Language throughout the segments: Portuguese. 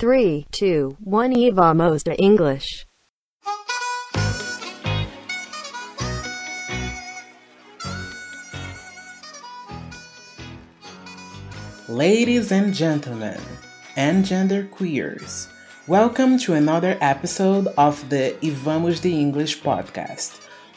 3, 2, 1 e vamos to English. Ladies and gentlemen, and gender queers, welcome to another episode of the E Vamos de English podcast.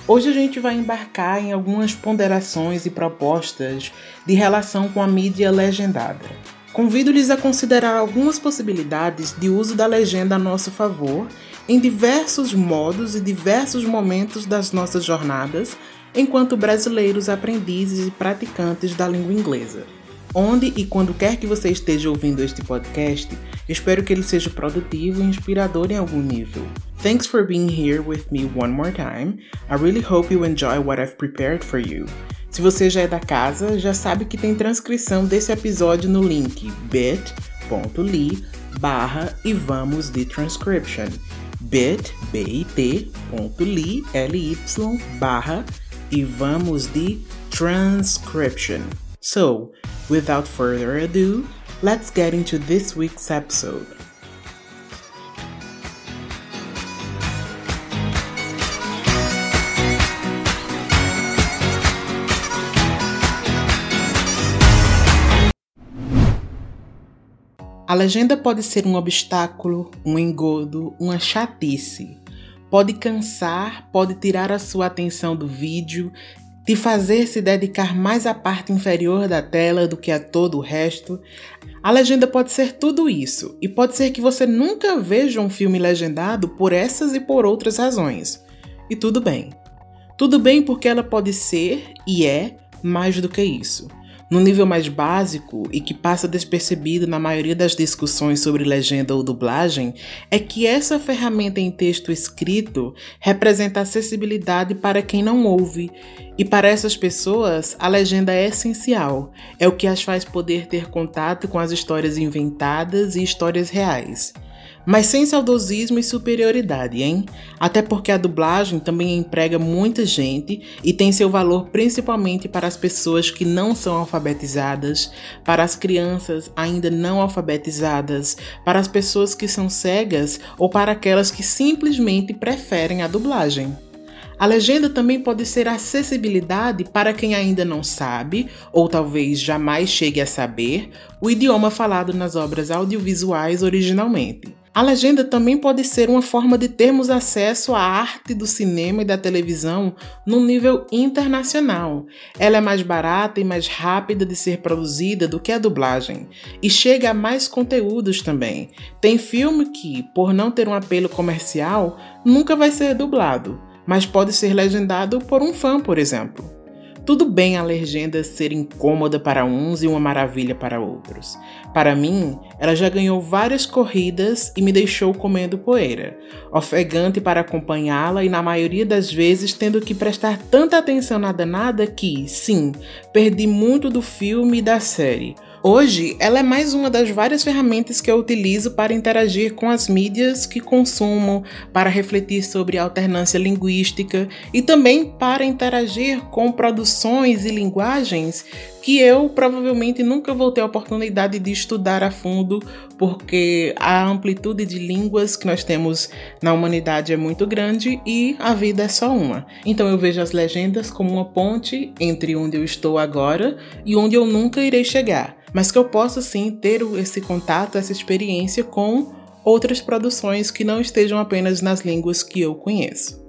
Hoje a gente vai embarcar em algumas ponderações e propostas de relação com a mídia legendada. Convido-lhes a considerar algumas possibilidades de uso da legenda a nosso favor em diversos modos e diversos momentos das nossas jornadas enquanto brasileiros aprendizes e praticantes da língua inglesa. Onde e quando quer que você esteja ouvindo este podcast, espero que ele seja produtivo e inspirador em algum nível. Thanks for being here with me one more time. I really hope you enjoy what I've prepared for you. Se você já é da casa, já sabe que tem transcrição desse episódio no link bit.ly barra e vamos de transcription bit.ly ly barra e vamos de transcription. So, without further ado, let's get into this week's episode. A legenda pode ser um obstáculo, um engodo, uma chatice. Pode cansar, pode tirar a sua atenção do vídeo, te fazer se dedicar mais à parte inferior da tela do que a todo o resto. A legenda pode ser tudo isso, e pode ser que você nunca veja um filme legendado por essas e por outras razões. E tudo bem. Tudo bem porque ela pode ser e é mais do que isso no nível mais básico e que passa despercebido na maioria das discussões sobre legenda ou dublagem, é que essa ferramenta em texto escrito representa acessibilidade para quem não ouve, e para essas pessoas a legenda é essencial, é o que as faz poder ter contato com as histórias inventadas e histórias reais. Mas sem saudosismo e superioridade, hein? Até porque a dublagem também emprega muita gente e tem seu valor principalmente para as pessoas que não são alfabetizadas, para as crianças ainda não alfabetizadas, para as pessoas que são cegas ou para aquelas que simplesmente preferem a dublagem. A legenda também pode ser acessibilidade para quem ainda não sabe, ou talvez jamais chegue a saber, o idioma falado nas obras audiovisuais originalmente. A legenda também pode ser uma forma de termos acesso à arte do cinema e da televisão num nível internacional. Ela é mais barata e mais rápida de ser produzida do que a dublagem e chega a mais conteúdos também. Tem filme que, por não ter um apelo comercial, nunca vai ser dublado, mas pode ser legendado por um fã, por exemplo. Tudo bem a legenda ser incômoda para uns e uma maravilha para outros. Para mim, ela já ganhou várias corridas e me deixou comendo poeira, ofegante para acompanhá-la e na maioria das vezes tendo que prestar tanta atenção na danada que, sim, perdi muito do filme e da série Hoje, ela é mais uma das várias ferramentas que eu utilizo para interagir com as mídias que consumo, para refletir sobre alternância linguística e também para interagir com produções e linguagens que eu provavelmente nunca vou ter a oportunidade de estudar a fundo, porque a amplitude de línguas que nós temos na humanidade é muito grande e a vida é só uma. Então eu vejo as legendas como uma ponte entre onde eu estou agora e onde eu nunca irei chegar mas que eu possa sim ter esse contato, essa experiência com outras produções que não estejam apenas nas línguas que eu conheço.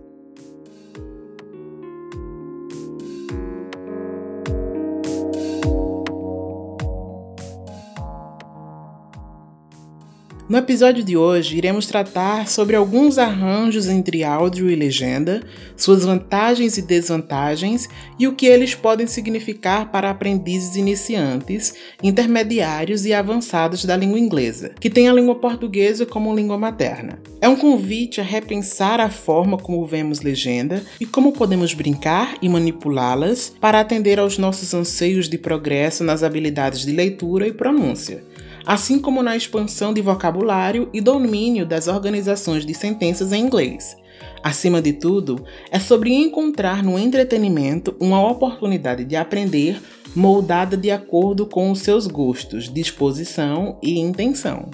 No episódio de hoje, iremos tratar sobre alguns arranjos entre áudio e legenda, suas vantagens e desvantagens e o que eles podem significar para aprendizes iniciantes, intermediários e avançados da língua inglesa, que tem a língua portuguesa como língua materna. É um convite a repensar a forma como vemos legenda e como podemos brincar e manipulá-las para atender aos nossos anseios de progresso nas habilidades de leitura e pronúncia assim como na expansão de vocabulário e domínio das organizações de sentenças em inglês. Acima de tudo, é sobre encontrar no entretenimento uma oportunidade de aprender moldada de acordo com os seus gostos, disposição e intenção.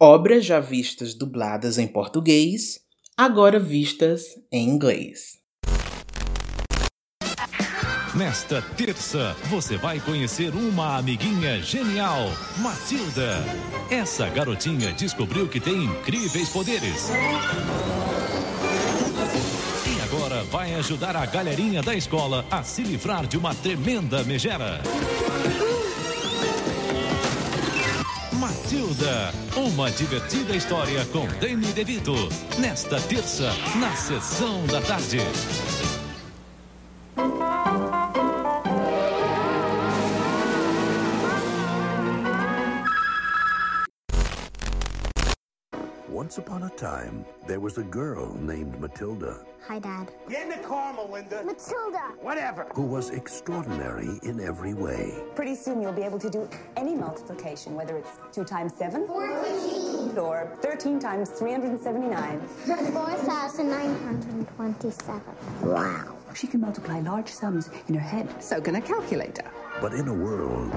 Obras já vistas dubladas em português, agora vistas em inglês. Nesta terça, você vai conhecer uma amiguinha genial, Matilda. Essa garotinha descobriu que tem incríveis poderes. E agora vai ajudar a galerinha da escola a se livrar de uma tremenda megera. Matilda, uma divertida história com Danny DeVito. Nesta terça, na sessão da tarde. Upon a time, there was a girl named Matilda Hi, Dad. Get in the car, Melinda. Matilda! Whatever. who was extraordinary in every way. Pretty soon you'll be able to do any multiplication, whether it's 2 times 7 14. or 13 times 379. 4,927. Wow. She can multiply large sums in her head. So can a calculator. But in a world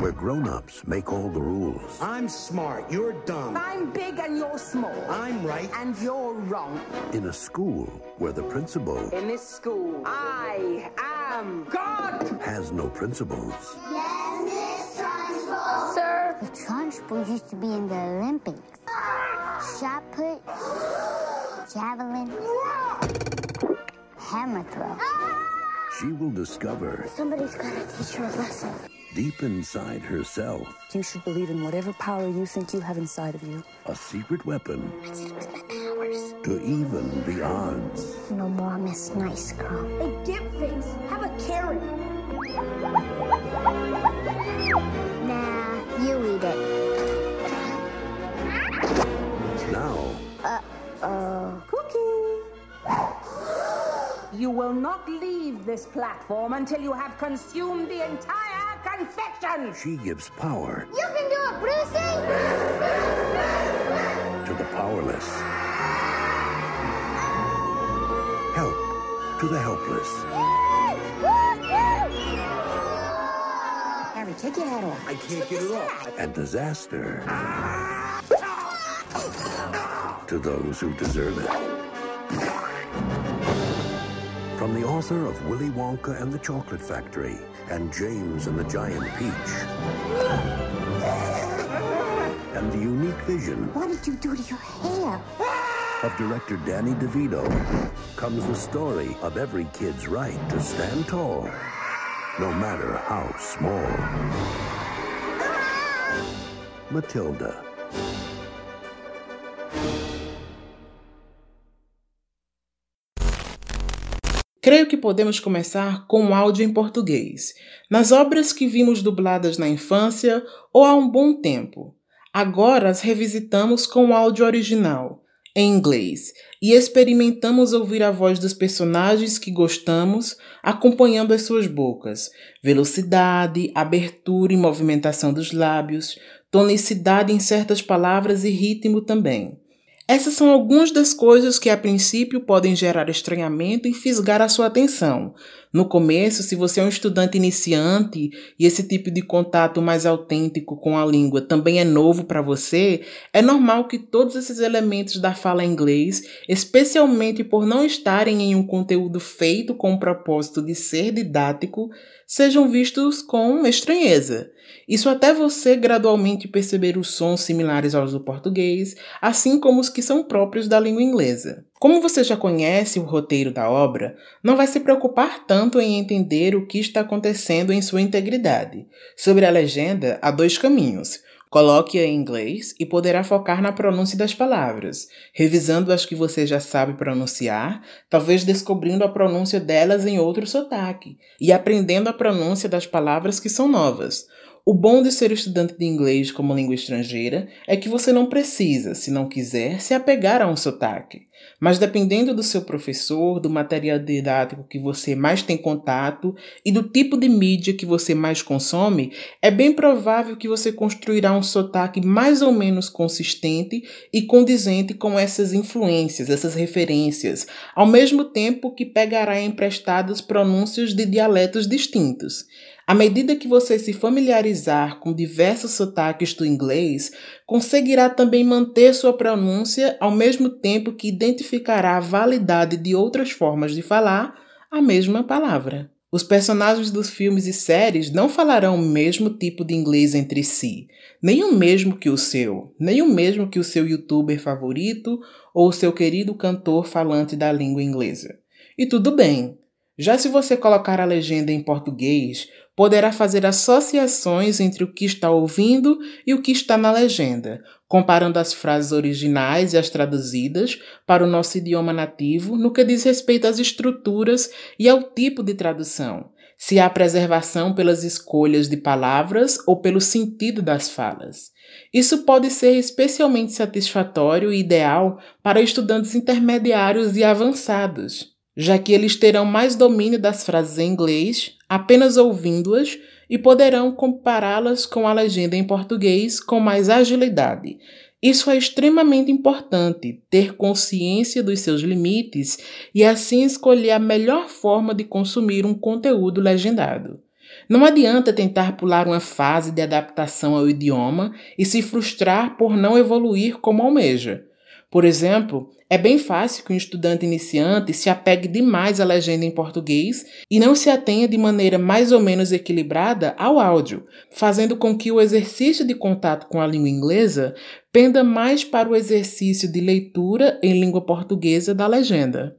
where grown-ups make all the rules, I'm smart. You're dumb. I'm big and you're small. I'm right. And you're wrong. in a school where the principal In this school, I am God! has no principles, Yes, Miss Trunchbull. Sir! The Trunchbull used to be in the Olympics. Shot put, javelin, hammer throw. She will discover Somebody's gotta teach her a lesson. deep inside herself You should believe in whatever power you think you have inside of you. a secret weapon I said it was my powers. to even the odds. No more Miss Nice Girl. Hey, dip face, have a carrot. Nah, you eat it. Not leave this platform until you have consumed the entire confection! she gives power You can do it, Brucey! to the powerless, help to the helpless. Harry, take your hat off. I can't get it off. and disaster to those who deserve it. From the author of Willy Wonka and the Chocolate Factory and James and the Giant Peach. And the unique vision What did you do to your hair? of director Danny DeVito comes the story of every kid's right to stand tall, no matter how small. Matilda. Creio que podemos começar com um áudio em português, nas obras que vimos dubladas na infância ou há um bom tempo. Agora as revisitamos com o áudio original, em inglês, e experimentamos ouvir a voz dos personagens que gostamos acompanhando as suas bocas, velocidade, abertura e movimentação dos lábios, tonicidade em certas palavras e ritmo também. Essas são algumas das coisas que a princípio podem gerar estranhamento e fisgar a sua atenção. No começo, se você é um estudante iniciante e esse tipo de contato mais autêntico com a língua também é novo para você, é normal que todos esses elementos da fala em inglês, especialmente por não estarem em um conteúdo feito com o propósito de ser didático, sejam vistos com estranheza. Isso até você gradualmente perceber os sons similares aos do português, assim como os que são próprios da língua inglesa. Como você já conhece o roteiro da obra, não vai se preocupar tanto em entender o que está acontecendo em sua integridade. Sobre a legenda, há dois caminhos. Coloque-a em inglês e poderá focar na pronúncia das palavras, revisando as que você já sabe pronunciar, talvez descobrindo a pronúncia delas em outro sotaque, e aprendendo a pronúncia das palavras que são novas. O bom de ser estudante de inglês como língua estrangeira é que você não precisa, se não quiser, se apegar a um sotaque. Mas dependendo do seu professor, do material didático que você mais tem contato e do tipo de mídia que você mais consome, é bem provável que você construirá um sotaque mais ou menos consistente e condizente com essas influências, essas referências, ao mesmo tempo que pegará emprestadas pronúncias de dialetos distintos. À medida que você se familiarizar com diversos sotaques do inglês, conseguirá também manter sua pronúncia ao mesmo tempo que identificará a validade de outras formas de falar a mesma palavra. Os personagens dos filmes e séries não falarão o mesmo tipo de inglês entre si, nem o mesmo que o seu, nem o mesmo que o seu youtuber favorito ou o seu querido cantor falante da língua inglesa. E tudo bem. Já se você colocar a legenda em português, poderá fazer associações entre o que está ouvindo e o que está na legenda, comparando as frases originais e as traduzidas para o nosso idioma nativo no que diz respeito às estruturas e ao tipo de tradução, se há preservação pelas escolhas de palavras ou pelo sentido das falas. Isso pode ser especialmente satisfatório e ideal para estudantes intermediários e avançados já que eles terão mais domínio das frases em inglês apenas ouvindo-as e poderão compará-las com a legenda em português com mais agilidade. Isso é extremamente importante, ter consciência dos seus limites e assim escolher a melhor forma de consumir um conteúdo legendado. Não adianta tentar pular uma fase de adaptação ao idioma e se frustrar por não evoluir como almeja. Por exemplo, é bem fácil que um estudante iniciante se apegue demais à legenda em português e não se atenha de maneira mais ou menos equilibrada ao áudio, fazendo com que o exercício de contato com a língua inglesa penda mais para o exercício de leitura em língua portuguesa da legenda.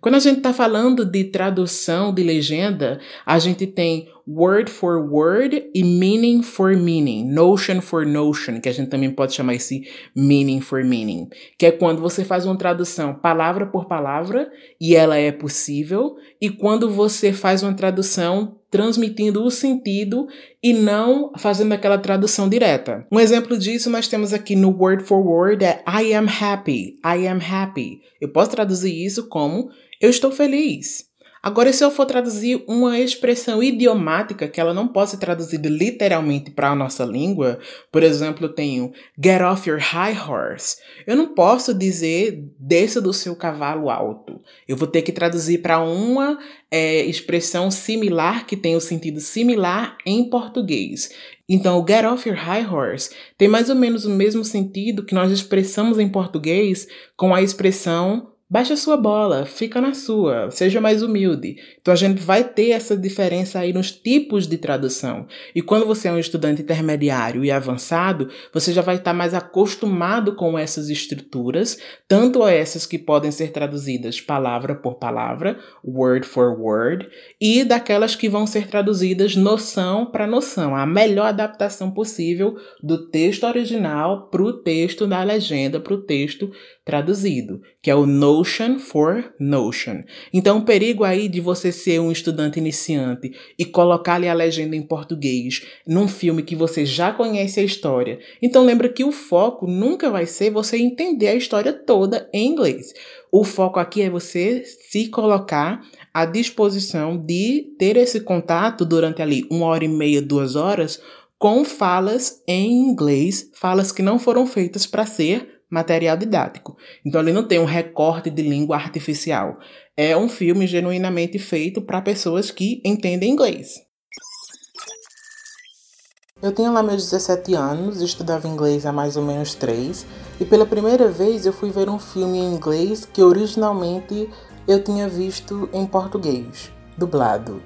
Quando a gente está falando de tradução de legenda, a gente tem word for word e meaning for meaning, notion for notion, que a gente também pode chamar esse meaning for meaning, que é quando você faz uma tradução palavra por palavra e ela é possível, e quando você faz uma tradução transmitindo o sentido e não fazendo aquela tradução direta. Um exemplo disso nós temos aqui no word for word é I am happy, I am happy. Eu posso traduzir isso como eu estou feliz. Agora, se eu for traduzir uma expressão idiomática que ela não pode ser traduzida literalmente para a nossa língua, por exemplo, eu tenho get off your high horse. Eu não posso dizer desça do seu cavalo alto. Eu vou ter que traduzir para uma é, expressão similar que tem o sentido similar em português. Então, o get off your high horse tem mais ou menos o mesmo sentido que nós expressamos em português com a expressão Baixa sua bola, fica na sua, seja mais humilde. Então a gente vai ter essa diferença aí nos tipos de tradução. E quando você é um estudante intermediário e avançado, você já vai estar mais acostumado com essas estruturas, tanto essas que podem ser traduzidas palavra por palavra, word for word, e daquelas que vão ser traduzidas noção para noção, a melhor adaptação possível do texto original para o texto da legenda, para o texto traduzido, que é o Notion for Notion. Então, o perigo aí de você ser um estudante iniciante e colocar-lhe a legenda em português num filme que você já conhece a história. Então, lembra que o foco nunca vai ser você entender a história toda em inglês. O foco aqui é você se colocar à disposição de ter esse contato durante ali uma hora e meia, duas horas com falas em inglês, falas que não foram feitas para ser material didático. Então ele não tem um recorte de língua artificial. É um filme genuinamente feito para pessoas que entendem inglês. Eu tinha lá meus 17 anos, estudava inglês há mais ou menos 3, e pela primeira vez eu fui ver um filme em inglês que originalmente eu tinha visto em português, dublado.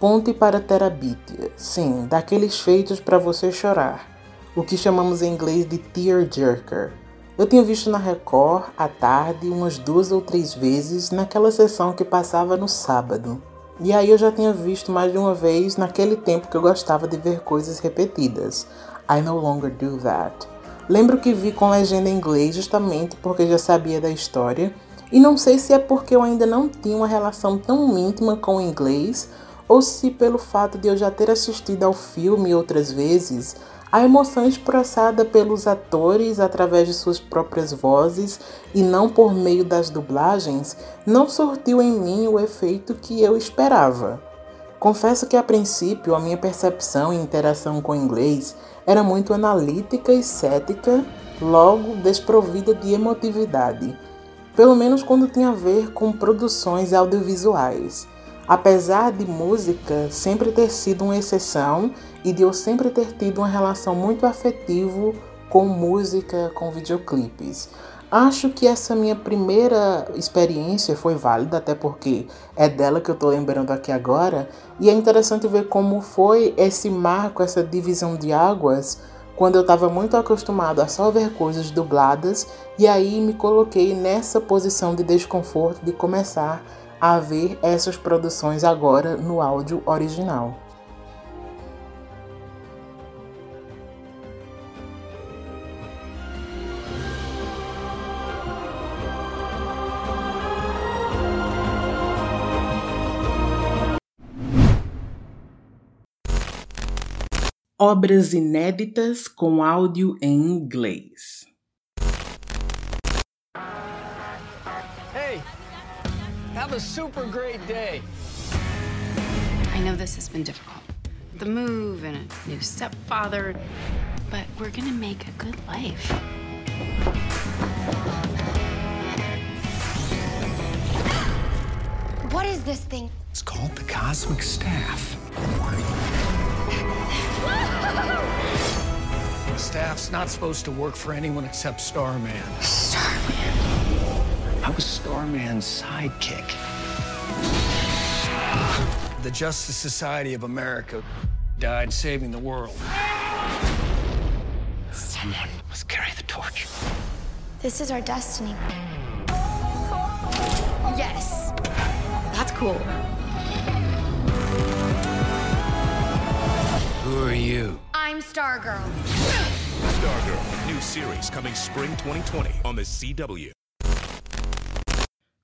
Ponte para Terabitia, sim, daqueles feitos para você chorar, o que chamamos em inglês de tearjerker. Eu tinha visto na Record à tarde umas duas ou três vezes naquela sessão que passava no sábado. E aí eu já tinha visto mais de uma vez naquele tempo que eu gostava de ver coisas repetidas. I no longer do that. Lembro que vi com legenda em inglês justamente porque já sabia da história, e não sei se é porque eu ainda não tinha uma relação tão íntima com o inglês ou se pelo fato de eu já ter assistido ao filme outras vezes, a emoção expressada pelos atores através de suas próprias vozes e não por meio das dublagens não surtiu em mim o efeito que eu esperava. Confesso que a princípio a minha percepção e interação com o inglês era muito analítica e cética, logo desprovida de emotividade, pelo menos quando tinha a ver com produções audiovisuais. apesar de música sempre ter sido uma exceção e de eu sempre ter tido uma relação muito afetiva com música, com videoclipes. Acho que essa minha primeira experiência foi válida, até porque é dela que eu tô lembrando aqui agora, e é interessante ver como foi esse marco, essa divisão de águas, quando eu estava muito acostumado a só ver coisas dubladas, e aí me coloquei nessa posição de desconforto de começar a ver essas produções agora no áudio original. Obras inéditas com áudio em inglês. Hey, have a super great day. I know this has been difficult. The move and a new stepfather, but we're gonna make a good life. What is this thing? It's called the Cosmic Staff. The staff's not supposed to work for anyone except Starman. Starman. I was Starman's sidekick. The Justice Society of America died saving the world. Someone must carry the torch. This is our destiny. Yes. That's cool. Stargirl. Stargirl, new series coming spring 2020 on the CW.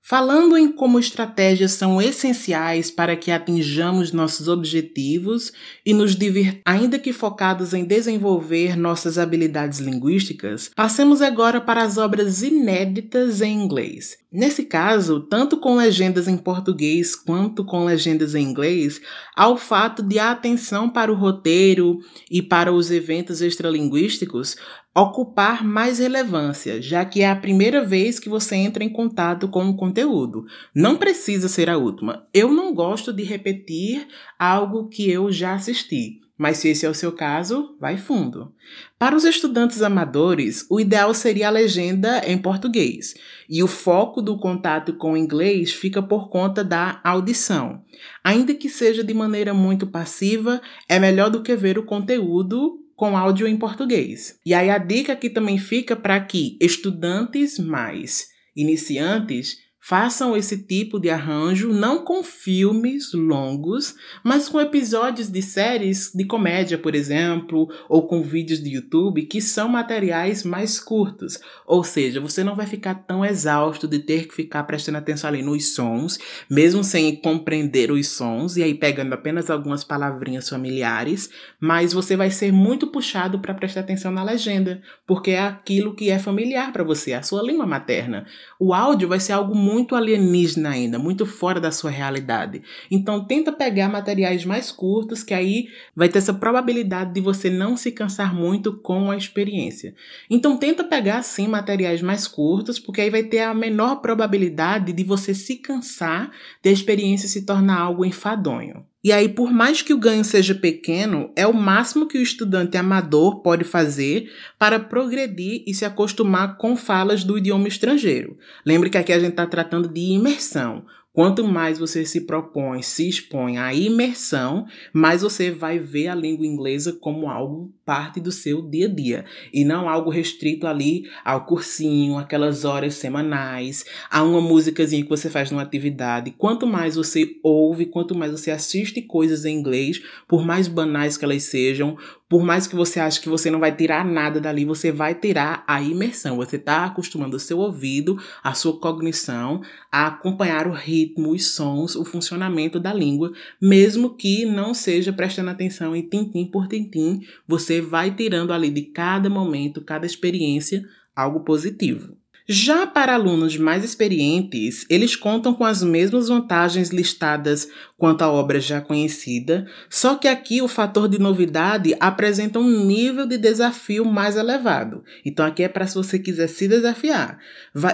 Falando em como estratégias são essenciais para que atinjamos nossos objetivos e nos divertir, ainda que focados em desenvolver nossas habilidades linguísticas, passemos agora para as obras inéditas em inglês. Nesse caso, tanto com legendas em português quanto com legendas em inglês, há o fato de a atenção para o roteiro e para os eventos extralinguísticos ocupar mais relevância, já que é a primeira vez que você entra em contato com o conteúdo. Não precisa ser a última. Eu não gosto de repetir algo que eu já assisti. Mas se esse é o seu caso, vai fundo. Para os estudantes amadores, o ideal seria a legenda em português, e o foco do contato com o inglês fica por conta da audição. Ainda que seja de maneira muito passiva, é melhor do que ver o conteúdo com áudio em português. E aí a dica aqui também fica para que estudantes mais iniciantes Façam esse tipo de arranjo não com filmes longos, mas com episódios de séries de comédia, por exemplo, ou com vídeos de YouTube que são materiais mais curtos. Ou seja, você não vai ficar tão exausto de ter que ficar prestando atenção ali nos sons, mesmo sem compreender os sons, e aí pegando apenas algumas palavrinhas familiares, mas você vai ser muito puxado para prestar atenção na legenda, porque é aquilo que é familiar para você, a sua língua materna. O áudio vai ser algo muito muito alienígena ainda, muito fora da sua realidade. Então tenta pegar materiais mais curtos, que aí vai ter essa probabilidade de você não se cansar muito com a experiência. Então tenta pegar sim materiais mais curtos, porque aí vai ter a menor probabilidade de você se cansar, de a experiência se tornar algo enfadonho. E aí, por mais que o ganho seja pequeno, é o máximo que o estudante amador pode fazer para progredir e se acostumar com falas do idioma estrangeiro. Lembre que aqui a gente está tratando de imersão. Quanto mais você se propõe, se expõe à imersão, mais você vai ver a língua inglesa como algo parte do seu dia a dia e não algo restrito ali ao cursinho, aquelas horas semanais, a uma músicazinha que você faz numa atividade. Quanto mais você ouve, quanto mais você assiste coisas em inglês, por mais banais que elas sejam, por mais que você ache que você não vai tirar nada dali, você vai tirar a imersão. Você está acostumando o seu ouvido, a sua cognição a acompanhar o ritmo, os sons, o funcionamento da língua, mesmo que não seja prestando atenção em tintim por tintim, você vai tirando ali de cada momento, cada experiência, algo positivo. Já para alunos mais experientes, eles contam com as mesmas vantagens listadas quanto à obra já conhecida, só que aqui o fator de novidade apresenta um nível de desafio mais elevado. Então aqui é para se você quiser se desafiar.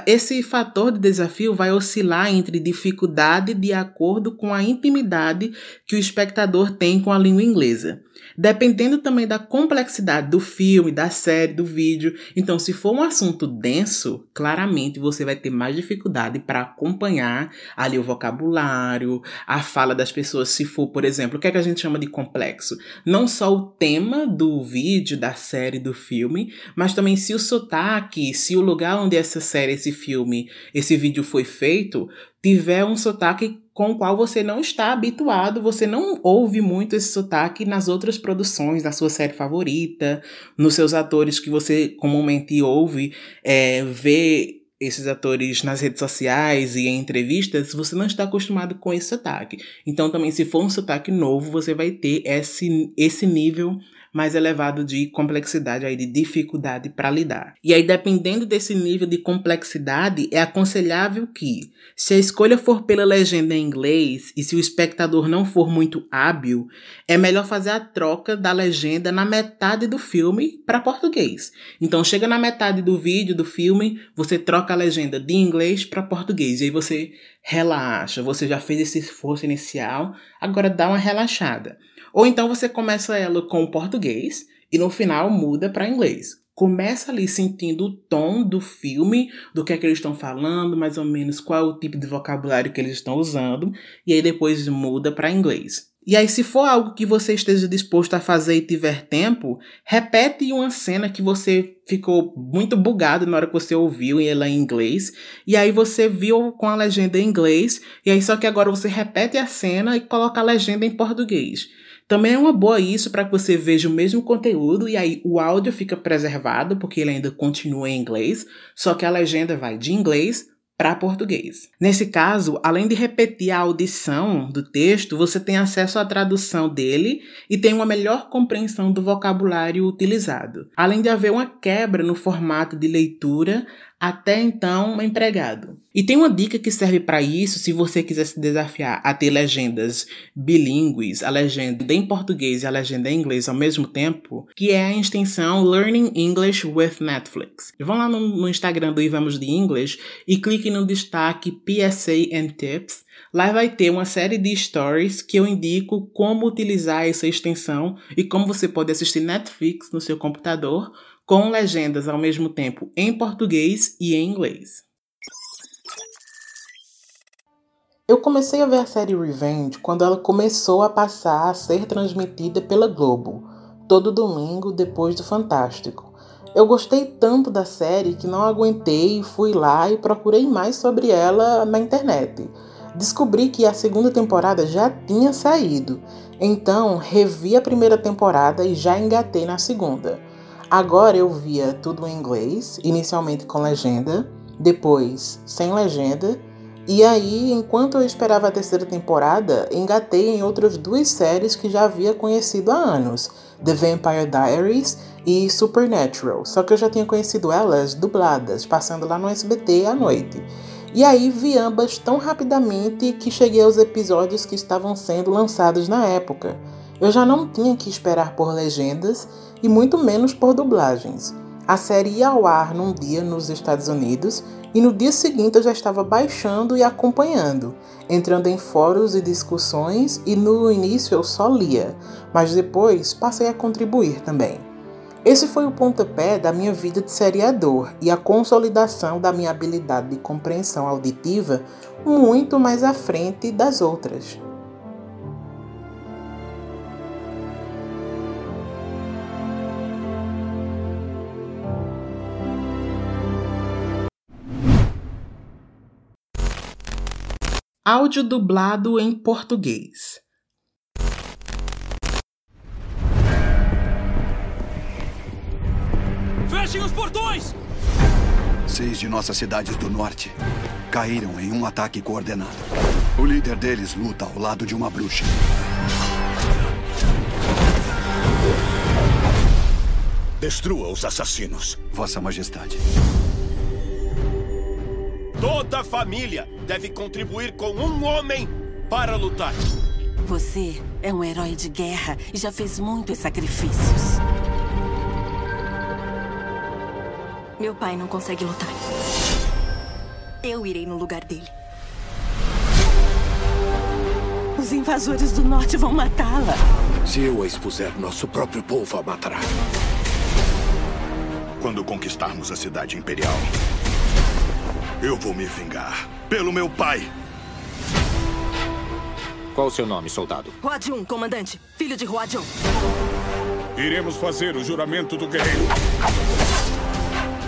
Esse fator de desafio vai oscilar entre dificuldade de acordo com a intimidade que o espectador tem com a língua inglesa. Dependendo também da complexidade do filme, da série, do vídeo. Então, se for um assunto denso, claramente você vai ter mais dificuldade para acompanhar ali o vocabulário, a fala das pessoas. Se for, por exemplo, o que, é que a gente chama de complexo? Não só o tema do vídeo, da série, do filme, mas também se o sotaque, se o lugar onde essa série, esse filme, esse vídeo foi feito, tiver um sotaque com o qual você não está habituado, você não ouve muito esse sotaque nas outras produções, na sua série favorita, nos seus atores que você comumente ouve, é, vê esses atores nas redes sociais e em entrevistas, você não está acostumado com esse sotaque. Então, também, se for um sotaque novo, você vai ter esse, esse nível mais elevado de complexidade, aí de dificuldade para lidar. E aí, dependendo desse nível de complexidade, é aconselhável que, se a escolha for pela legenda em inglês e se o espectador não for muito hábil, é melhor fazer a troca da legenda na metade do filme para português. Então, chega na metade do vídeo, do filme, você troca a legenda de inglês para português. E aí você relaxa, você já fez esse esforço inicial, agora dá uma relaxada. Ou então você começa ela com português e no final muda para inglês. Começa ali sentindo o tom do filme, do que é que eles estão falando, mais ou menos qual é o tipo de vocabulário que eles estão usando, e aí depois muda para inglês. E aí, se for algo que você esteja disposto a fazer e tiver tempo, repete uma cena que você ficou muito bugado na hora que você ouviu e ela em inglês. E aí você viu com a legenda em inglês. E aí, só que agora você repete a cena e coloca a legenda em português. Também é uma boa isso para que você veja o mesmo conteúdo e aí o áudio fica preservado, porque ele ainda continua em inglês, só que a legenda vai de inglês para português. Nesse caso, além de repetir a audição do texto, você tem acesso à tradução dele e tem uma melhor compreensão do vocabulário utilizado. Além de haver uma quebra no formato de leitura, até então empregado. E tem uma dica que serve para isso se você quiser se desafiar a ter legendas bilíngues, a legenda em português e a legenda em inglês ao mesmo tempo, que é a extensão Learning English with Netflix. Vão lá no, no Instagram do Ivamos de English e clique no destaque PSA and Tips. Lá vai ter uma série de stories que eu indico como utilizar essa extensão e como você pode assistir Netflix no seu computador com legendas ao mesmo tempo em português e em inglês. Eu comecei a ver a série Revenge quando ela começou a passar a ser transmitida pela Globo, todo domingo depois do Fantástico. Eu gostei tanto da série que não aguentei e fui lá e procurei mais sobre ela na internet. Descobri que a segunda temporada já tinha saído, então revi a primeira temporada e já engatei na segunda. Agora eu via tudo em inglês, inicialmente com legenda, depois sem legenda, e aí, enquanto eu esperava a terceira temporada, engatei em outras duas séries que já havia conhecido há anos: The Vampire Diaries e Supernatural. Só que eu já tinha conhecido elas dubladas, passando lá no SBT à noite. E aí vi ambas tão rapidamente que cheguei aos episódios que estavam sendo lançados na época. Eu já não tinha que esperar por legendas e muito menos por dublagens. A série ia ao ar num dia nos Estados Unidos e no dia seguinte eu já estava baixando e acompanhando, entrando em fóruns e discussões e no início eu só lia, mas depois passei a contribuir também. Esse foi o pontapé da minha vida de seriador e a consolidação da minha habilidade de compreensão auditiva muito mais à frente das outras. Áudio dublado em português. Fechem os portões! Seis de nossas cidades do norte caíram em um ataque coordenado. O líder deles luta ao lado de uma bruxa. Destrua os assassinos. Vossa Majestade. Toda família deve contribuir com um homem para lutar. Você é um herói de guerra e já fez muitos sacrifícios. Meu pai não consegue lutar. Eu irei no lugar dele. Os invasores do norte vão matá-la. Se eu a expuser, nosso próprio povo a matará. Quando conquistarmos a cidade imperial, eu vou me vingar pelo meu pai. Qual o seu nome, soldado? Huadiun, comandante. Filho de Huadiun. Iremos fazer o juramento do guerreiro.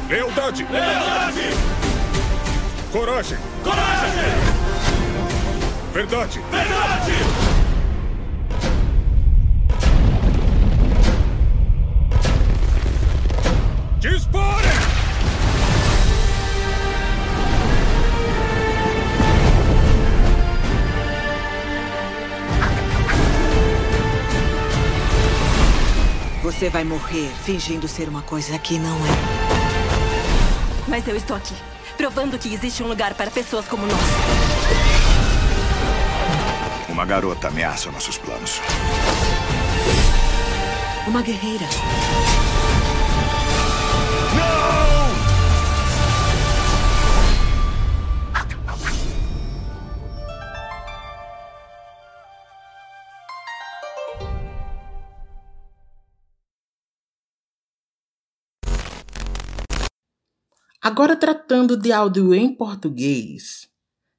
Lealdade! Lealdade! Coragem! Coragem! Verdade! Verdade! Você vai morrer fingindo ser uma coisa que não é. Mas eu estou aqui, provando que existe um lugar para pessoas como nós. Uma garota ameaça nossos planos. Uma guerreira. Agora, tratando de áudio em português,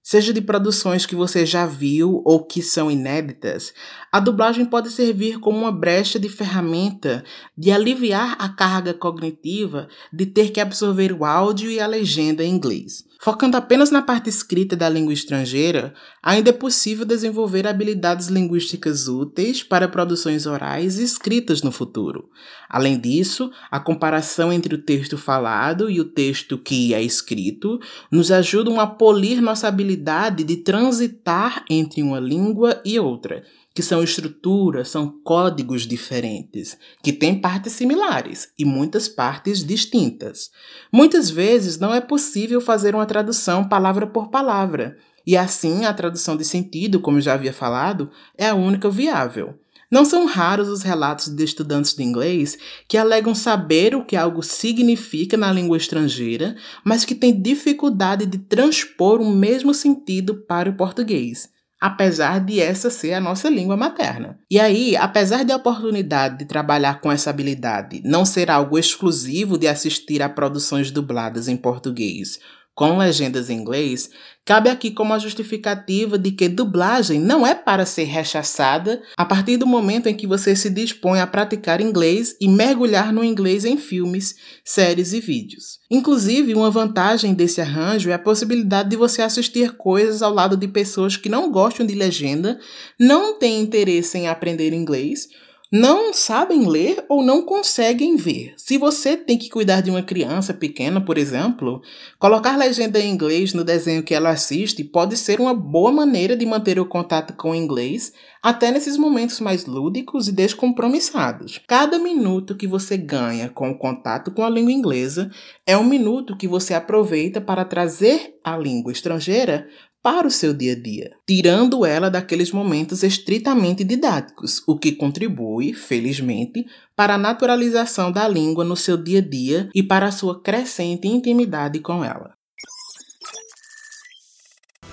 seja de produções que você já viu ou que são inéditas, a dublagem pode servir como uma brecha de ferramenta de aliviar a carga cognitiva de ter que absorver o áudio e a legenda em inglês. Focando apenas na parte escrita da língua estrangeira, ainda é possível desenvolver habilidades linguísticas úteis para produções orais e escritas no futuro. Além disso, a comparação entre o texto falado e o texto que é escrito nos ajudam a polir nossa habilidade de transitar entre uma língua e outra que são estruturas, são códigos diferentes, que têm partes similares e muitas partes distintas. Muitas vezes não é possível fazer uma tradução palavra por palavra, e assim a tradução de sentido, como já havia falado, é a única viável. Não são raros os relatos de estudantes de inglês que alegam saber o que algo significa na língua estrangeira, mas que têm dificuldade de transpor o mesmo sentido para o português apesar de essa ser a nossa língua materna. E aí, apesar de a oportunidade de trabalhar com essa habilidade não ser algo exclusivo de assistir a produções dubladas em português com legendas em inglês, cabe aqui como a justificativa de que dublagem não é para ser rechaçada a partir do momento em que você se dispõe a praticar inglês e mergulhar no inglês em filmes, séries e vídeos. Inclusive, uma vantagem desse arranjo é a possibilidade de você assistir coisas ao lado de pessoas que não gostam de legenda, não têm interesse em aprender inglês não sabem ler ou não conseguem ver. Se você tem que cuidar de uma criança pequena, por exemplo, colocar legenda em inglês no desenho que ela assiste pode ser uma boa maneira de manter o contato com o inglês, até nesses momentos mais lúdicos e descompromissados. Cada minuto que você ganha com o contato com a língua inglesa é um minuto que você aproveita para trazer a língua estrangeira para o seu dia a dia, tirando ela daqueles momentos estritamente didáticos, o que contribui, felizmente, para a naturalização da língua no seu dia a dia e para a sua crescente intimidade com ela.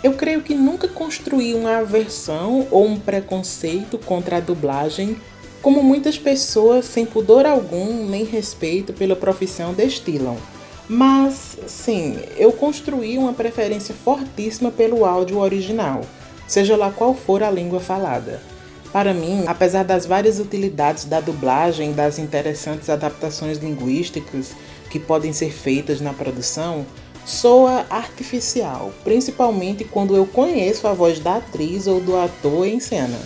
Eu creio que nunca construí uma aversão ou um preconceito contra a dublagem, como muitas pessoas sem pudor algum nem respeito pela profissão destilam. Mas, sim, eu construí uma preferência fortíssima pelo áudio original, seja lá qual for a língua falada. Para mim, apesar das várias utilidades da dublagem e das interessantes adaptações linguísticas que podem ser feitas na produção, soa artificial, principalmente quando eu conheço a voz da atriz ou do ator em cena.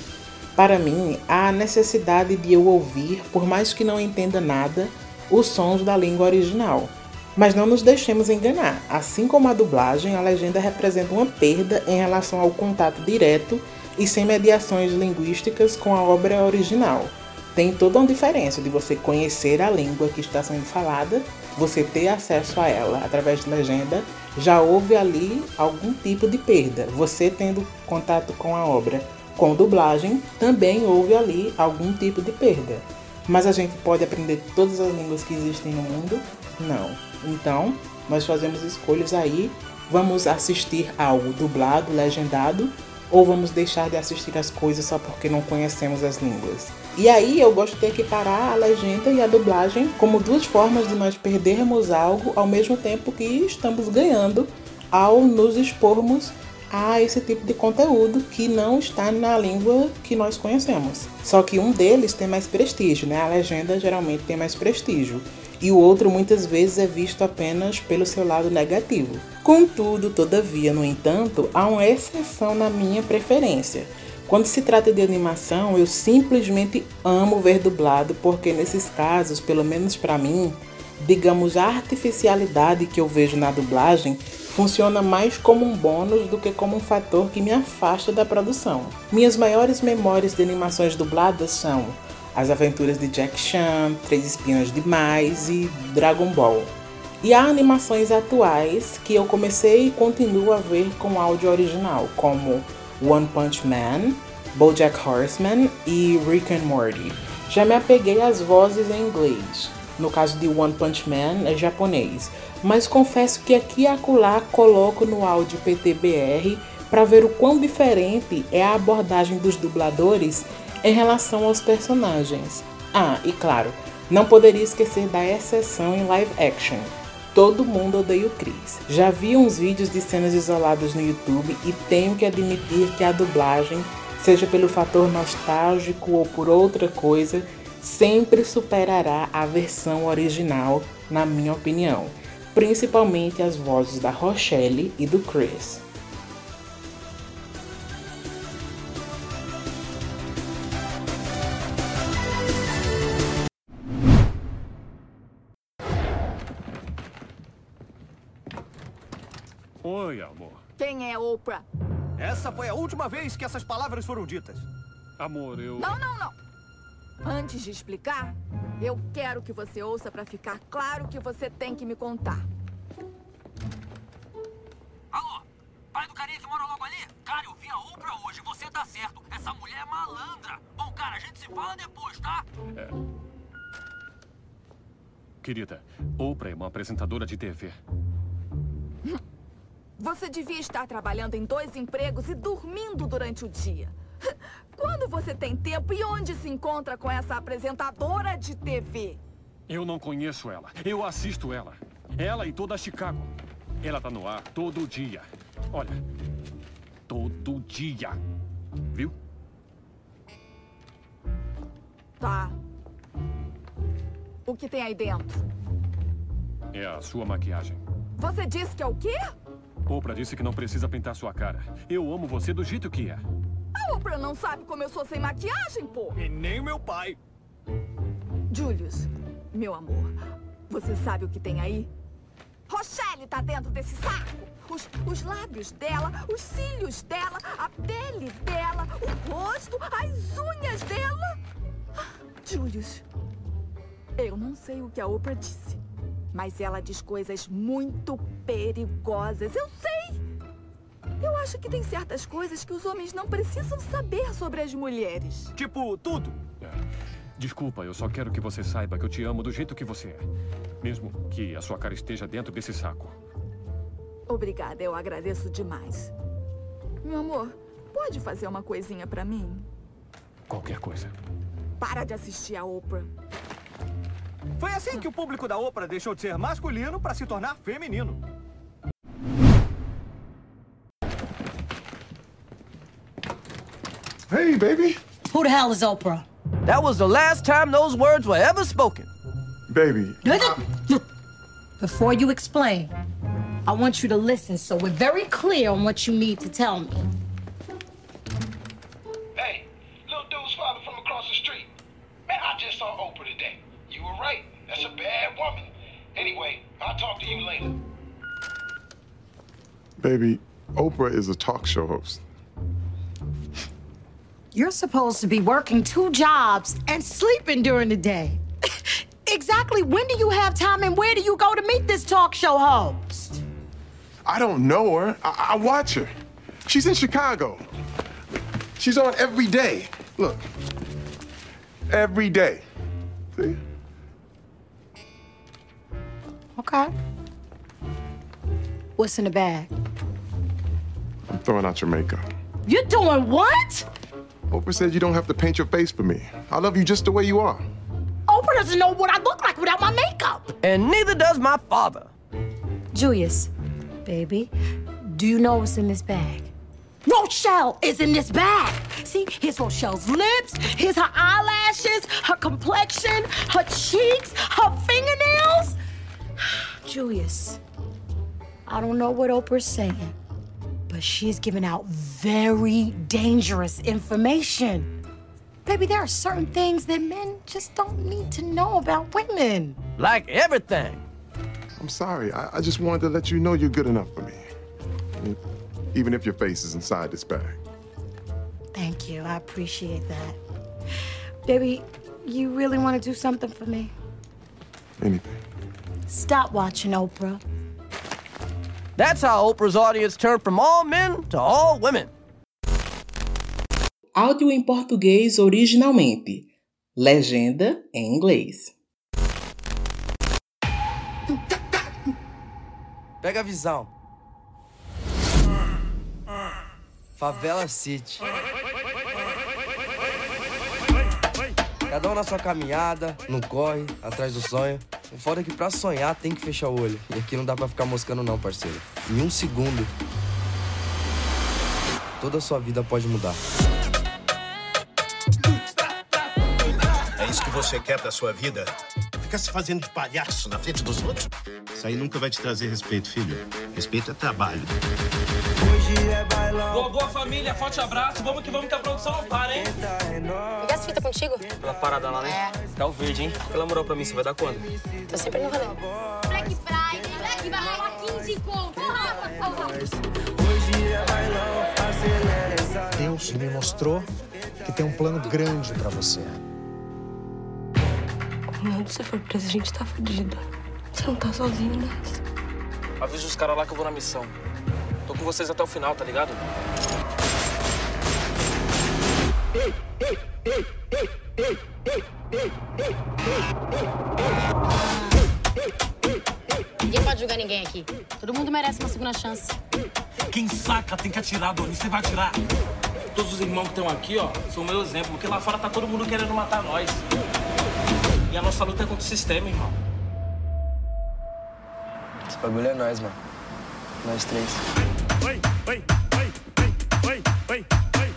Para mim, há a necessidade de eu ouvir, por mais que não entenda nada, os sons da língua original. Mas não nos deixemos enganar, assim como a dublagem, a legenda representa uma perda em relação ao contato direto e sem mediações linguísticas com a obra original. Tem toda uma diferença de você conhecer a língua que está sendo falada, você ter acesso a ela através de legenda já houve ali algum tipo de perda. Você tendo contato com a obra com dublagem, também houve ali algum tipo de perda. Mas a gente pode aprender todas as línguas que existem no mundo? Não. Então, nós fazemos escolhas aí. Vamos assistir algo dublado, legendado, ou vamos deixar de assistir as coisas só porque não conhecemos as línguas. E aí eu gosto de equiparar a legenda e a dublagem como duas formas de nós perdermos algo ao mesmo tempo que estamos ganhando ao nos expormos a esse tipo de conteúdo que não está na língua que nós conhecemos. Só que um deles tem mais prestígio, né? A legenda geralmente tem mais prestígio. E o outro muitas vezes é visto apenas pelo seu lado negativo. Contudo, todavia, no entanto, há uma exceção na minha preferência. Quando se trata de animação, eu simplesmente amo ver dublado, porque nesses casos, pelo menos para mim, digamos a artificialidade que eu vejo na dublagem funciona mais como um bônus do que como um fator que me afasta da produção. Minhas maiores memórias de animações dubladas são As Aventuras de Jack Chan, Três Espiões Demais e Dragon Ball. E há animações atuais que eu comecei e continuo a ver com áudio original, como One Punch Man, BoJack Horseman e Rick and Morty. Já me apeguei às vozes em inglês. No caso de One Punch Man é japonês, mas confesso que aqui e acolá coloco no áudio PTBR para ver o quão diferente é a abordagem dos dubladores em relação aos personagens. Ah, e claro, não poderia esquecer da exceção em live action. Todo mundo odeia o Chris. Já vi uns vídeos de cenas isoladas no YouTube e tenho que admitir que a dublagem, seja pelo fator nostálgico ou por outra coisa, sempre superará a versão original, na minha opinião principalmente as vozes da Rochelle e do Chris. Oi, amor. Quem é Oprah? Essa foi a última vez que essas palavras foram ditas. Amor, eu. Não, não, não. Antes de explicar, eu quero que você ouça para ficar claro que você tem que me contar. Alô? Pai do carinha que mora logo ali? Cara, eu vi a Oprah hoje. Você tá certo. Essa mulher é malandra. Bom, cara, a gente se fala depois, tá? É. Querida, Oprah é uma apresentadora de TV. Você devia estar trabalhando em dois empregos e dormindo durante o dia. Quando você tem tempo e onde se encontra com essa apresentadora de TV? Eu não conheço ela. Eu assisto ela. Ela e toda Chicago. Ela tá no ar todo dia. Olha, todo dia. Viu? Tá. O que tem aí dentro? É a sua maquiagem. Você disse que é o quê? Oprah disse que não precisa pintar sua cara. Eu amo você do jeito que é. A Oprah não sabe como eu sou sem maquiagem, pô. E nem meu pai. Julius, meu amor, você sabe o que tem aí? Rochelle tá dentro desse saco. Os, os lábios dela, os cílios dela, a pele dela, o rosto, as unhas dela. Julius, eu não sei o que a Oprah disse, mas ela diz coisas muito perigosas. Eu sei! Eu acho que tem certas coisas que os homens não precisam saber sobre as mulheres. Tipo, tudo. É. Desculpa, eu só quero que você saiba que eu te amo do jeito que você é. Mesmo que a sua cara esteja dentro desse saco. Obrigada, eu agradeço demais. Meu amor, pode fazer uma coisinha pra mim? Qualquer coisa. Para de assistir a Oprah. Foi assim que o público da Oprah deixou de ser masculino para se tornar feminino. Hey, baby. Who the hell is Oprah? That was the last time those words were ever spoken. Baby. Before you explain, I want you to listen so we're very clear on what you need to tell me. Baby, Oprah is a talk show host. You're supposed to be working two jobs and sleeping during the day. exactly when do you have time and where do you go to meet this talk show host? I don't know her. I, I watch her. She's in Chicago. She's on every day. Look. Every day. See? Okay. What's in the bag? I'm throwing out your makeup. You're doing what? Oprah said you don't have to paint your face for me. I love you just the way you are. Oprah doesn't know what I look like without my makeup. And neither does my father. Julius, baby, do you know what's in this bag? Rochelle is in this bag. See, here's Rochelle's lips, here's her eyelashes, her complexion, her cheeks, her fingernails. Julius, I don't know what Oprah's saying, but she's giving out very dangerous information. Baby, there are certain things that men just don't need to know about women. Like everything. I'm sorry. I, I just wanted to let you know you're good enough for me. Even if your face is inside this bag. Thank you. I appreciate that. Baby, you really want to do something for me? Anything. Stop watching Oprah. That's how Oprah's audience turned from all men to all women. Áudio em português originalmente. Legenda em inglês. Pega a visão. Favela City. Cada um na sua caminhada, no corre, atrás do sonho. O foda é que pra sonhar tem que fechar o olho. E aqui não dá pra ficar moscando não, parceiro. Em um segundo, toda a sua vida pode mudar. É isso que você quer pra sua vida? Ficar se fazendo de palhaço na frente dos outros? Isso aí nunca vai te trazer respeito, filho. Respeito é trabalho. Boa, boa família, forte abraço. Vamos que vamos que a produção não para, hein? Pegar essa fita contigo? Pela parada lá, né? É. Tá o verde, hein? Pela moral pra mim, você vai dar quando? Tô sempre no rolê. Black Friday, Black vai rolar 15 conto. Porra, porra. Deus me mostrou que tem um plano grande pra você. Quando você for preso, a gente tá fudido. Você não tá sozinho nessa. Avisa os caras lá que eu vou na missão. Tô com vocês até o final, tá ligado? Ninguém pode julgar ninguém aqui. Todo mundo merece uma segunda chance. Quem saca tem que atirar, Doni. Você vai atirar. Todos os irmãos que estão aqui, ó, são o meu exemplo. Porque lá fora tá todo mundo querendo matar nós. E a nossa luta é contra o sistema, irmão. Esse bagulho é nós, mano. Nós três. Oi, oi, oi, oi, oi, oi, oi.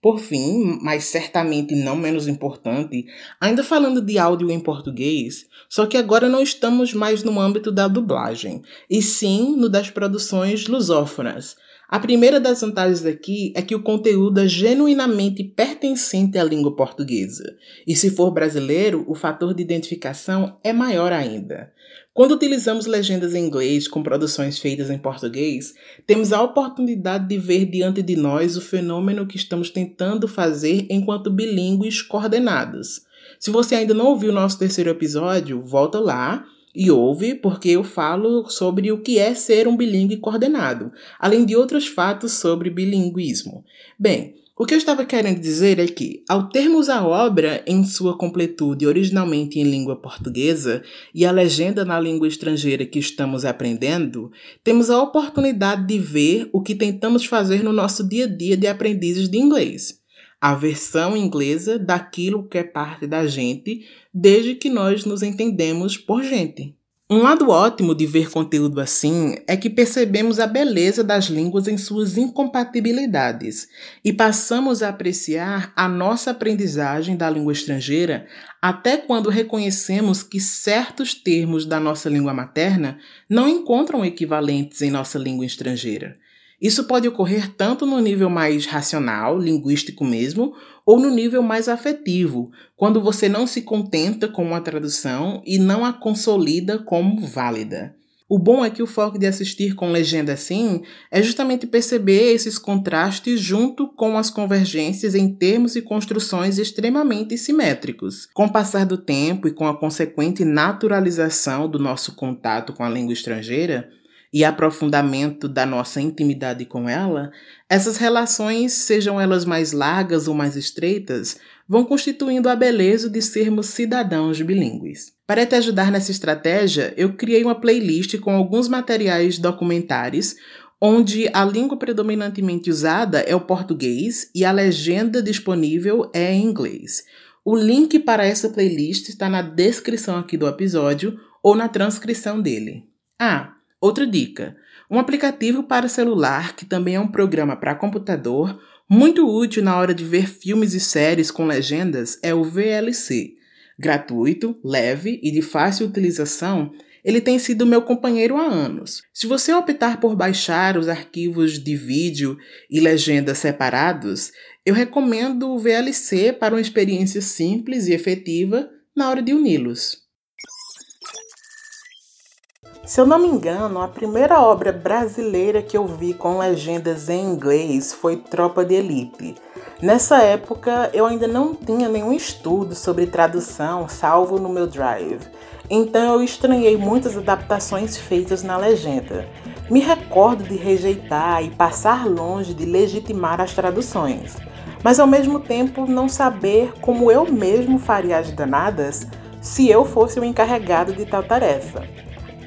Por fim, mas certamente não menos importante, ainda falando de áudio em português, só que agora não estamos mais no âmbito da dublagem, e sim no das produções lusófonas. A primeira das vantagens aqui é que o conteúdo é genuinamente pertencente à língua portuguesa, e se for brasileiro, o fator de identificação é maior ainda. Quando utilizamos legendas em inglês com produções feitas em português, temos a oportunidade de ver diante de nós o fenômeno que estamos tentando fazer enquanto bilíngues coordenados. Se você ainda não ouviu nosso terceiro episódio, volta lá e ouve, porque eu falo sobre o que é ser um bilíngue coordenado, além de outros fatos sobre bilinguismo. Bem, o que eu estava querendo dizer é que, ao termos a obra em sua completude originalmente em língua portuguesa e a legenda na língua estrangeira que estamos aprendendo, temos a oportunidade de ver o que tentamos fazer no nosso dia a dia de aprendizes de inglês. A versão inglesa daquilo que é parte da gente, desde que nós nos entendemos por gente. Um lado ótimo de ver conteúdo assim é que percebemos a beleza das línguas em suas incompatibilidades e passamos a apreciar a nossa aprendizagem da língua estrangeira até quando reconhecemos que certos termos da nossa língua materna não encontram equivalentes em nossa língua estrangeira. Isso pode ocorrer tanto no nível mais racional, linguístico mesmo, ou no nível mais afetivo, quando você não se contenta com uma tradução e não a consolida como válida. O bom é que o foco de assistir com legenda assim é justamente perceber esses contrastes junto com as convergências em termos e construções extremamente simétricos. Com o passar do tempo e com a consequente naturalização do nosso contato com a língua estrangeira, e aprofundamento da nossa intimidade com ela, essas relações, sejam elas mais largas ou mais estreitas, vão constituindo a beleza de sermos cidadãos bilíngues. Para te ajudar nessa estratégia, eu criei uma playlist com alguns materiais documentares onde a língua predominantemente usada é o português e a legenda disponível é em inglês. O link para essa playlist está na descrição aqui do episódio ou na transcrição dele. Ah, outra dica: um aplicativo para celular, que também é um programa para computador, muito útil na hora de ver filmes e séries com legendas, é o VLC. Gratuito, leve e de fácil utilização, ele tem sido meu companheiro há anos. Se você optar por baixar os arquivos de vídeo e legendas separados, eu recomendo o VLC para uma experiência simples e efetiva na hora de uni-los. Se eu não me engano, a primeira obra brasileira que eu vi com legendas em inglês foi Tropa de Elite. Nessa época, eu ainda não tinha nenhum estudo sobre tradução salvo no meu drive, então eu estranhei muitas adaptações feitas na legenda. Me recordo de rejeitar e passar longe de legitimar as traduções, mas ao mesmo tempo não saber como eu mesmo faria as danadas se eu fosse o encarregado de tal tarefa.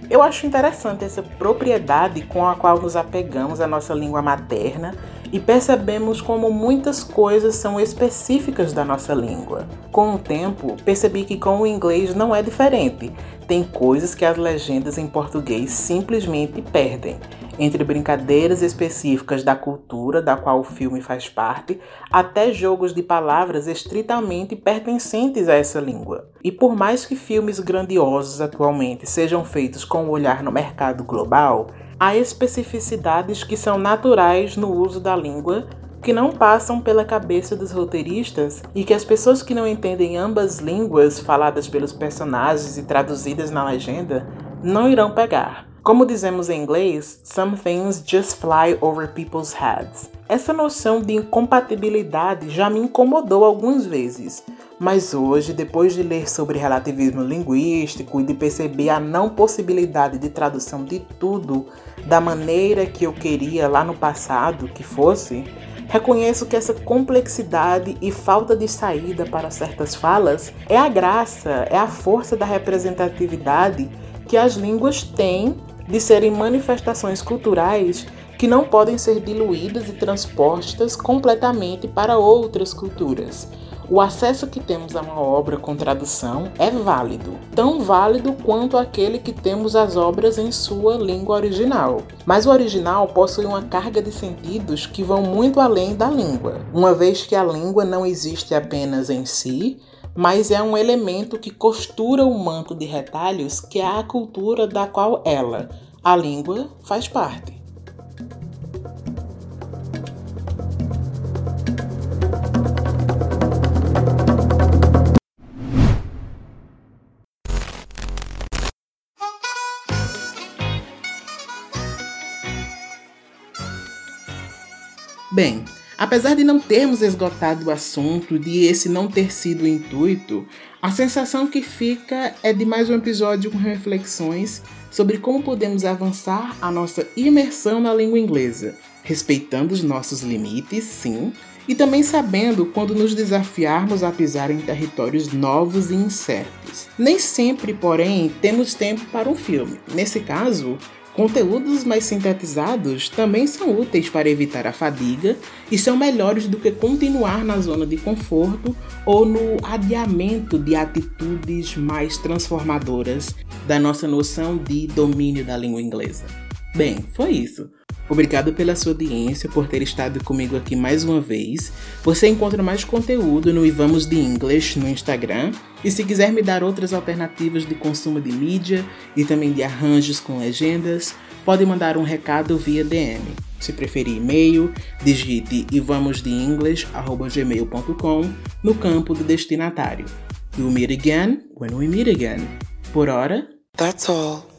Eu acho interessante essa propriedade com a qual nos apegamos à nossa língua materna e percebemos como muitas coisas são específicas da nossa língua. Com o tempo, percebi que com o inglês não é diferente. Tem coisas que as legendas em português simplesmente perdem entre brincadeiras específicas da cultura da qual o filme faz parte, até jogos de palavras estritamente pertencentes a essa língua. E por mais que filmes grandiosos atualmente sejam feitos com o um olhar no mercado global, há especificidades que são naturais no uso da língua que não passam pela cabeça dos roteiristas e que as pessoas que não entendem ambas línguas faladas pelos personagens e traduzidas na legenda não irão pegar. Como dizemos em inglês, some things just fly over people's heads. Essa noção de incompatibilidade já me incomodou algumas vezes, mas hoje, depois de ler sobre relativismo linguístico e de perceber a não possibilidade de tradução de tudo da maneira que eu queria lá no passado que fosse, reconheço que essa complexidade e falta de saída para certas falas é a graça, é a força da representatividade que as línguas têm de serem manifestações culturais que não podem ser diluídas e transpostas completamente para outras culturas. O acesso que temos a uma obra com tradução é válido, tão válido quanto aquele que temos às obras em sua língua original. Mas o original possui uma carga de sentidos que vão muito além da língua, uma vez que a língua não existe apenas em si, mas é um elemento que costura o manto de retalhos que é a cultura da qual ela, a língua, faz parte. Bem, Apesar de não termos esgotado o assunto, de esse não ter sido o intuito, a sensação que fica é de mais um episódio com reflexões sobre como podemos avançar a nossa imersão na língua inglesa, respeitando os nossos limites, sim, e também sabendo quando nos desafiarmos a pisar em territórios novos e incertos. Nem sempre, porém, temos tempo para um filme. Nesse caso, Conteúdos mais sintetizados também são úteis para evitar a fadiga e são melhores do que continuar na zona de conforto ou no adiamento de atitudes mais transformadoras da nossa noção de domínio da língua inglesa. Bem, foi isso. Obrigado pela sua audiência, por ter estado comigo aqui mais uma vez. Você encontra mais conteúdo no Ivamos de English no Instagram. E se quiser me dar outras alternativas de consumo de mídia e também de arranjos com legendas, pode mandar um recado via DM. Se preferir e-mail, digite ivamosdeenglish.gmail.com no campo do destinatário. We'll meet again when we meet again. Por hora, that's all.